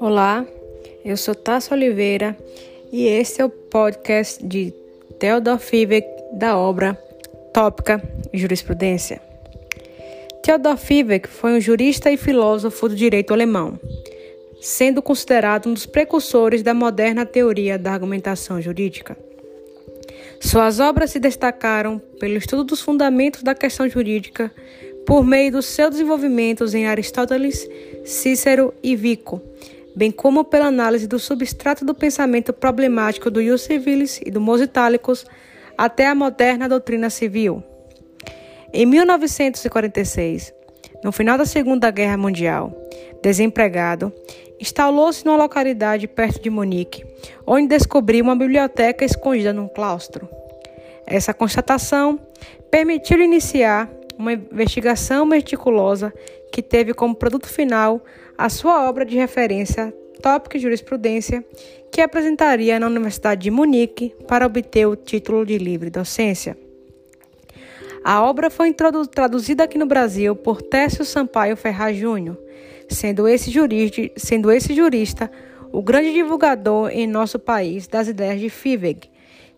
Olá, eu sou Tasso Oliveira e este é o podcast de Theodor Fibeck da obra Tópica Jurisprudência. Theodor Fibeck foi um jurista e filósofo do direito alemão, sendo considerado um dos precursores da moderna teoria da argumentação jurídica. Suas obras se destacaram pelo estudo dos fundamentos da questão jurídica por meio dos seus desenvolvimentos em Aristóteles, Cícero e Vico, bem como pela análise do substrato do pensamento problemático do Ius Civilis e do Mos Itálicos até a moderna doutrina civil. Em 1946, no final da Segunda Guerra Mundial, desempregado, instalou-se numa localidade perto de Munique, onde descobriu uma biblioteca escondida num claustro. Essa constatação permitiu iniciar uma investigação meticulosa que teve como produto final a sua obra de referência Tópico Jurisprudência, que apresentaria na Universidade de Munique para obter o título de livre docência. A obra foi traduzida aqui no Brasil por Técio Sampaio Ferraz Júnior, sendo esse, jurista, sendo esse jurista o grande divulgador em nosso país das ideias de Fiveg,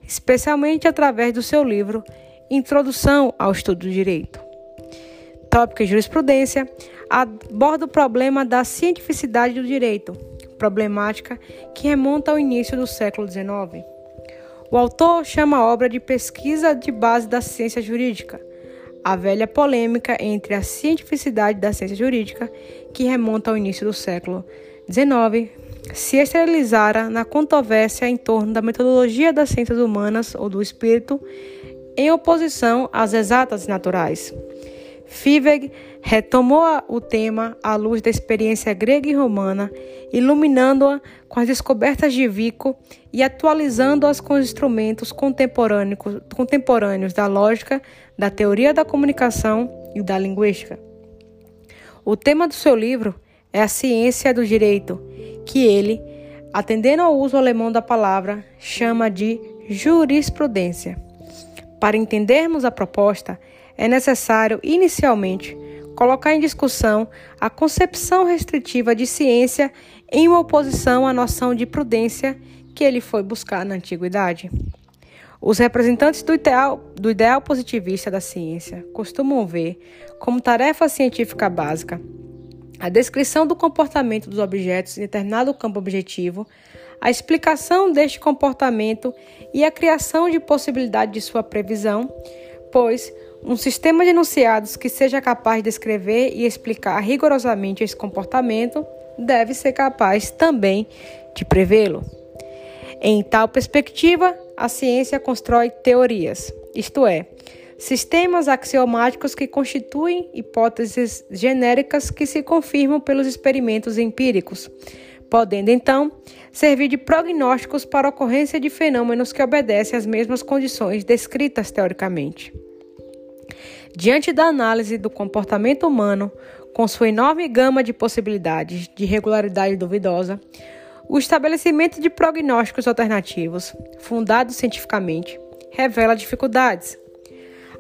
especialmente através do seu livro Introdução ao Estudo do Direito. Tópico Jurisprudência aborda o problema da cientificidade do direito, problemática que remonta ao início do século XIX. O autor chama a obra de pesquisa de base da ciência jurídica, a velha polêmica entre a cientificidade da ciência jurídica, que remonta ao início do século XIX, se esterilizara na controvérsia em torno da metodologia das ciências humanas ou do espírito, em oposição às exatas naturais. Fiveg retomou o tema à luz da experiência grega e romana, iluminando-a com as descobertas de Vico e atualizando-as com os instrumentos contemporâneos, da lógica, da teoria da comunicação e da linguística. O tema do seu livro é a ciência do direito, que ele, atendendo ao uso alemão da palavra, chama de jurisprudência. Para entendermos a proposta, é necessário, inicialmente, colocar em discussão a concepção restritiva de ciência em oposição à noção de prudência que ele foi buscar na antiguidade. Os representantes do ideal, do ideal positivista da ciência costumam ver como tarefa científica básica a descrição do comportamento dos objetos em determinado campo objetivo, a explicação deste comportamento e a criação de possibilidade de sua previsão, pois um sistema de enunciados que seja capaz de descrever e explicar rigorosamente esse comportamento deve ser capaz também de prevê-lo. Em tal perspectiva, a ciência constrói teorias, isto é, sistemas axiomáticos que constituem hipóteses genéricas que se confirmam pelos experimentos empíricos, podendo então servir de prognósticos para a ocorrência de fenômenos que obedecem às mesmas condições descritas teoricamente. Diante da análise do comportamento humano, com sua enorme gama de possibilidades de regularidade duvidosa, o estabelecimento de prognósticos alternativos, fundados cientificamente, revela dificuldades.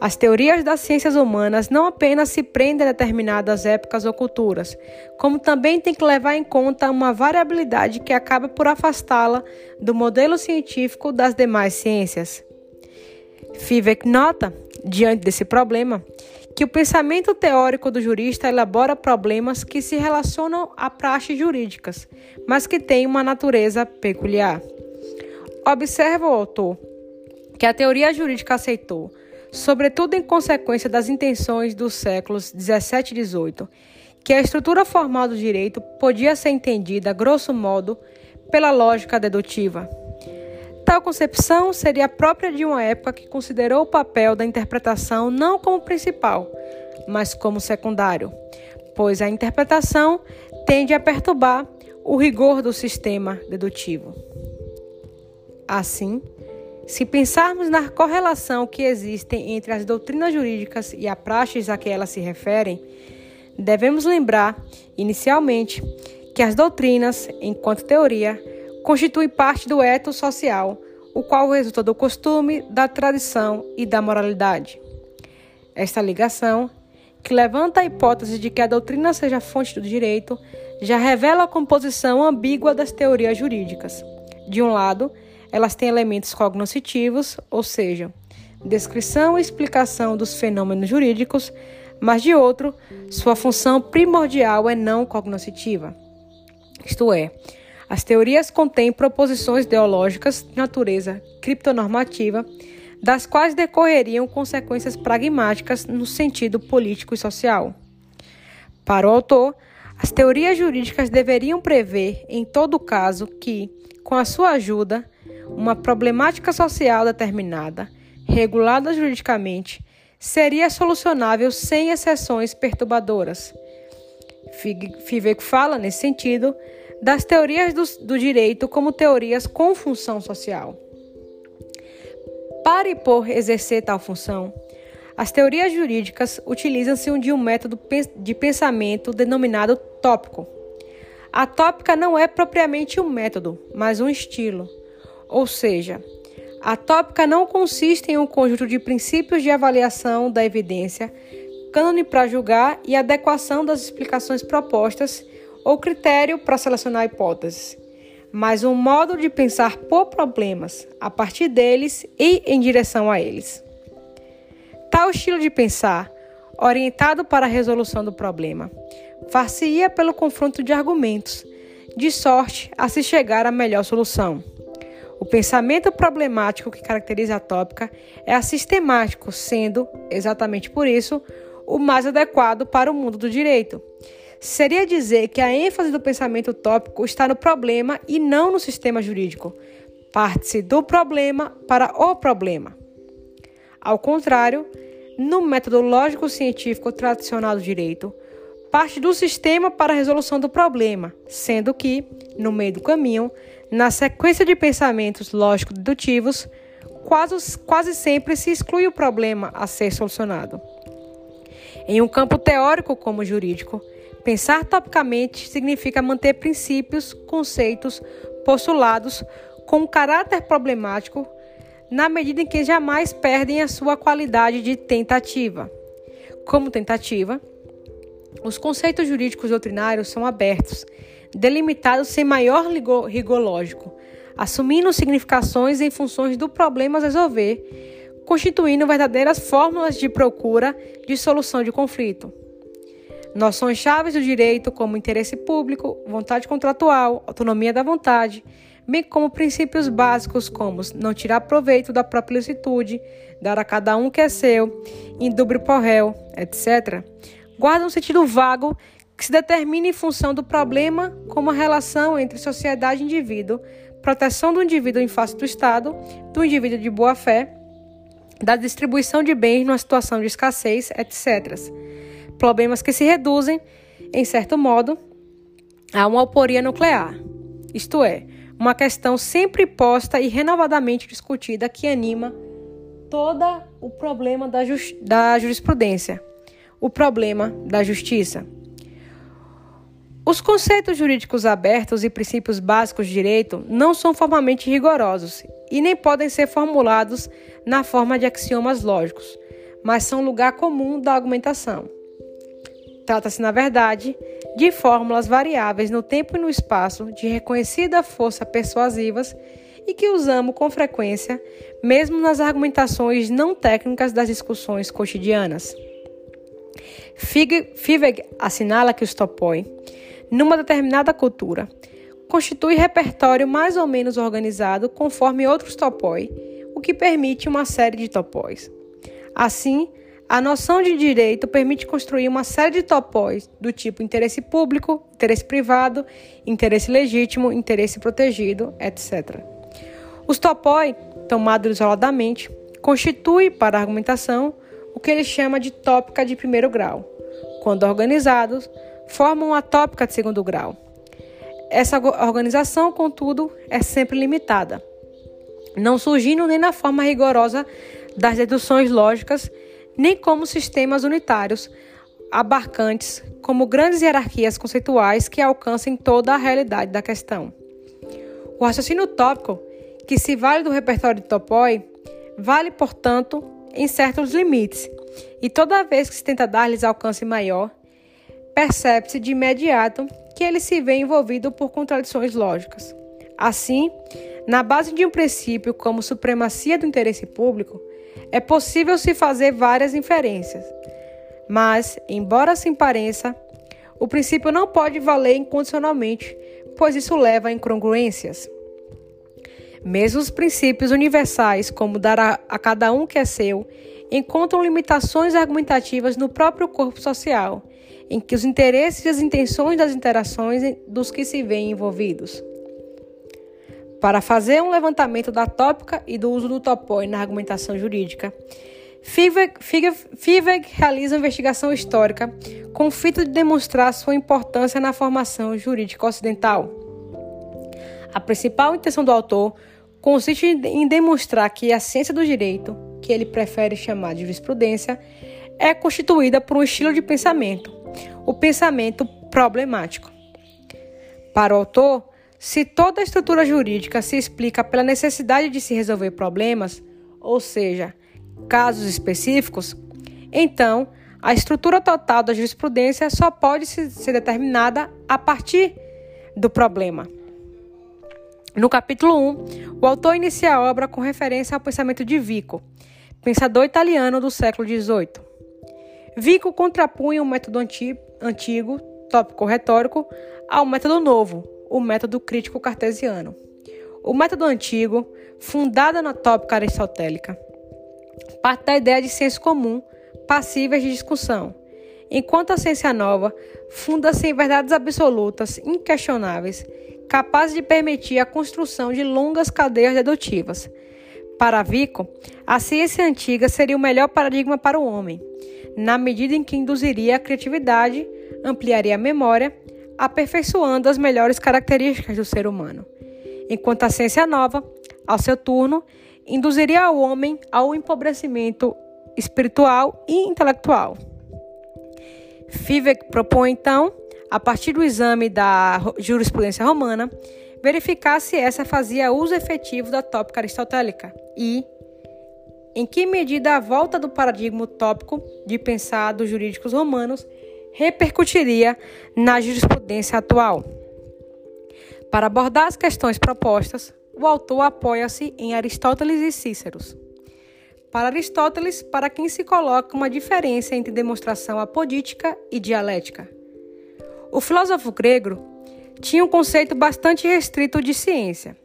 As teorias das ciências humanas não apenas se prendem a determinadas épocas ou culturas, como também tem que levar em conta uma variabilidade que acaba por afastá-la do modelo científico das demais ciências. Fivek nota diante desse problema, que o pensamento teórico do jurista elabora problemas que se relacionam a praxes jurídicas, mas que têm uma natureza peculiar. Observa o autor que a teoria jurídica aceitou, sobretudo em consequência das intenções dos séculos 17 e 18, que a estrutura formal do direito podia ser entendida, grosso modo, pela lógica dedutiva. Tal concepção seria própria de uma época que considerou o papel da interpretação não como principal, mas como secundário, pois a interpretação tende a perturbar o rigor do sistema dedutivo. Assim, se pensarmos na correlação que existe entre as doutrinas jurídicas e a praxis a que elas se referem, devemos lembrar, inicialmente, que as doutrinas, enquanto teoria, constitui parte do eto social, o qual resulta do costume, da tradição e da moralidade. Esta ligação, que levanta a hipótese de que a doutrina seja fonte do direito, já revela a composição ambígua das teorias jurídicas. De um lado, elas têm elementos cognoscitivos, ou seja, descrição e explicação dos fenômenos jurídicos, mas de outro, sua função primordial é não cognoscitiva. Isto é, as teorias contêm proposições ideológicas de natureza criptonormativa, das quais decorreriam consequências pragmáticas no sentido político e social. Para o autor, as teorias jurídicas deveriam prever, em todo caso, que, com a sua ajuda, uma problemática social determinada, regulada juridicamente, seria solucionável sem exceções perturbadoras. Fivek fala, nesse sentido, das teorias do, do direito como teorias com função social. Para e por exercer tal função, as teorias jurídicas utilizam-se de um método de pensamento denominado tópico. A tópica não é propriamente um método, mas um estilo. Ou seja, a tópica não consiste em um conjunto de princípios de avaliação da evidência, cânone para julgar e adequação das explicações propostas ou critério para selecionar hipóteses, mas um modo de pensar por problemas, a partir deles e em direção a eles. Tal estilo de pensar, orientado para a resolução do problema, far-se-ia pelo confronto de argumentos, de sorte a se chegar à melhor solução. O pensamento problemático que caracteriza a tópica é assistemático, sendo, exatamente por isso, o mais adequado para o mundo do direito. Seria dizer que a ênfase do pensamento tópico está no problema e não no sistema jurídico. Parte-se do problema para o problema. Ao contrário, no método lógico-científico tradicional do direito, parte do sistema para a resolução do problema, sendo que, no meio do caminho, na sequência de pensamentos lógico-dedutivos, quase, quase sempre se exclui o problema a ser solucionado. Em um campo teórico como jurídico, pensar topicamente significa manter princípios, conceitos, postulados com caráter problemático, na medida em que jamais perdem a sua qualidade de tentativa. Como tentativa, os conceitos jurídicos doutrinários são abertos, delimitados sem maior rigor lógico, assumindo significações em funções do problema a resolver, constituindo verdadeiras fórmulas de procura de solução de conflito. Noções chaves do direito, como interesse público, vontade contratual, autonomia da vontade, bem como princípios básicos como não tirar proveito da própria licitude, dar a cada um que é seu, indubro por réu, etc., guardam um sentido vago que se determina em função do problema como a relação entre sociedade e indivíduo, proteção do indivíduo em face do Estado, do indivíduo de boa-fé, da distribuição de bens numa situação de escassez, etc. Problemas que se reduzem, em certo modo, a uma alporia nuclear, isto é, uma questão sempre posta e renovadamente discutida que anima todo o problema da, da jurisprudência, o problema da justiça. Os conceitos jurídicos abertos e princípios básicos de direito não são formalmente rigorosos e nem podem ser formulados na forma de axiomas lógicos, mas são lugar comum da argumentação. Trata-se, na verdade, de fórmulas variáveis no tempo e no espaço de reconhecida força persuasivas e que usamos com frequência, mesmo nas argumentações não técnicas das discussões cotidianas. Fiveg assinala que os topoi numa determinada cultura. Constitui repertório mais ou menos organizado conforme outros topói, o que permite uma série de topóis. Assim, a noção de direito permite construir uma série de topóis do tipo interesse público, interesse privado, interesse legítimo, interesse protegido, etc. Os topói, tomados isoladamente, constituem para a argumentação o que ele chama de tópica de primeiro grau. Quando organizados, formam a tópica de segundo grau. Essa organização, contudo, é sempre limitada, não surgindo nem na forma rigorosa das deduções lógicas, nem como sistemas unitários abarcantes, como grandes hierarquias conceituais que alcancem toda a realidade da questão. O raciocínio tópico, que se vale do repertório de Topoi, vale, portanto, em certos limites, e toda vez que se tenta dar-lhes alcance maior, percebe-se de imediato que ele se vê envolvido por contradições lógicas. Assim, na base de um princípio como supremacia do interesse público, é possível se fazer várias inferências. Mas, embora assim pareça, o princípio não pode valer incondicionalmente, pois isso leva a incongruências. Mesmo os princípios universais, como dar a, a cada um que é seu, encontram limitações argumentativas no próprio corpo social, em que os interesses e as intenções das interações dos que se veem envolvidos. Para fazer um levantamento da tópica e do uso do topoi na argumentação jurídica, Fiveg realiza uma investigação histórica com o fito de demonstrar sua importância na formação jurídica ocidental. A principal intenção do autor consiste em demonstrar que a ciência do direito, que ele prefere chamar de jurisprudência, é constituída por um estilo de pensamento, o pensamento problemático. Para o autor, se toda a estrutura jurídica se explica pela necessidade de se resolver problemas, ou seja, casos específicos, então a estrutura total da jurisprudência só pode ser determinada a partir do problema. No capítulo 1, o autor inicia a obra com referência ao pensamento de Vico, pensador italiano do século XVIII. Vico contrapunha o método antigo, tópico retórico, ao método novo, o método crítico cartesiano. O método antigo, fundado na tópica aristotélica, parte da ideia de senso comum, passíveis de discussão, enquanto a ciência nova funda-se em verdades absolutas, inquestionáveis, capazes de permitir a construção de longas cadeias dedutivas. Para Vico, a ciência antiga seria o melhor paradigma para o homem, na medida em que induziria a criatividade, ampliaria a memória, aperfeiçoando as melhores características do ser humano. Enquanto a ciência nova, ao seu turno, induziria o homem ao empobrecimento espiritual e intelectual. Fivek propõe, então, a partir do exame da jurisprudência romana, verificar se essa fazia uso efetivo da tópica aristotélica e em que medida a volta do paradigma utópico de pensar dos jurídicos romanos repercutiria na jurisprudência atual. Para abordar as questões propostas, o autor apoia-se em Aristóteles e Cícero. Para Aristóteles, para quem se coloca uma diferença entre demonstração apodítica e dialética. O filósofo grego tinha um conceito bastante restrito de ciência.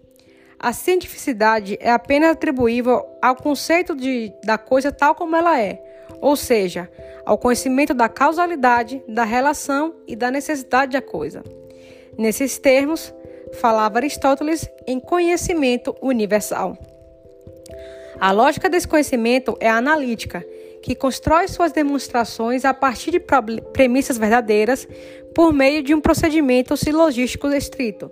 A cientificidade é apenas atribuível ao conceito de, da coisa tal como ela é, ou seja, ao conhecimento da causalidade, da relação e da necessidade da coisa. Nesses termos, falava Aristóteles em conhecimento universal. A lógica desse conhecimento é analítica, que constrói suas demonstrações a partir de premissas verdadeiras por meio de um procedimento silogístico estrito.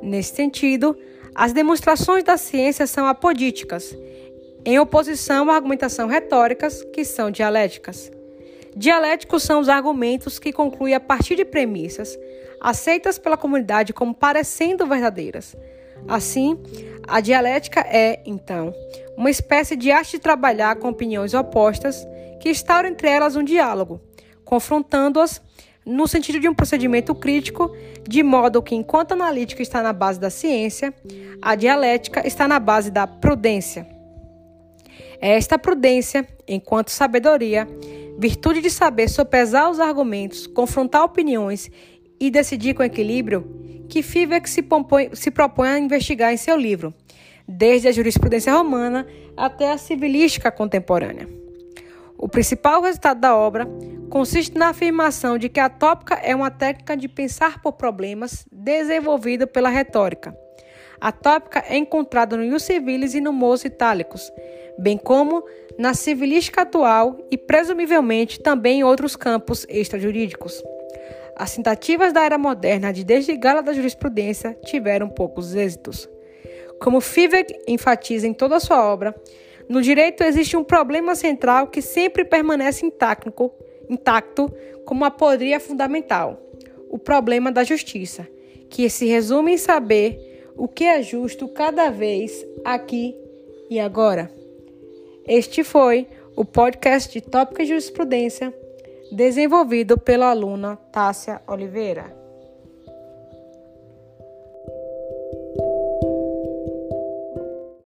Nesse sentido, as demonstrações da ciência são apodíticas, em oposição à argumentação retóricas, que são dialéticas. Dialéticos são os argumentos que concluem a partir de premissas, aceitas pela comunidade como parecendo verdadeiras. Assim, a dialética é, então, uma espécie de arte de trabalhar com opiniões opostas que instaura entre elas um diálogo, confrontando-as no sentido de um procedimento crítico, de modo que, enquanto a analítica está na base da ciência, a dialética está na base da prudência. É esta prudência, enquanto sabedoria, virtude de saber sopesar os argumentos, confrontar opiniões e decidir com equilíbrio, que Fivek se, se propõe a investigar em seu livro, desde a jurisprudência romana até a civilística contemporânea. O principal resultado da obra consiste na afirmação de que a tópica é uma técnica de pensar por problemas desenvolvida pela retórica. A tópica é encontrada no Ius Civilis e no Mos Itálicos, bem como na civilística atual e presumivelmente também em outros campos extrajurídicos. As tentativas da era moderna de desligá-la da jurisprudência tiveram poucos êxitos. Como Fivek enfatiza em toda a sua obra, no direito existe um problema central que sempre permanece intacto, intacto como uma podria fundamental: o problema da justiça, que se resume em saber o que é justo cada vez, aqui e agora. Este foi o podcast de Tópica Jurisprudência, desenvolvido pela aluna Tássia Oliveira.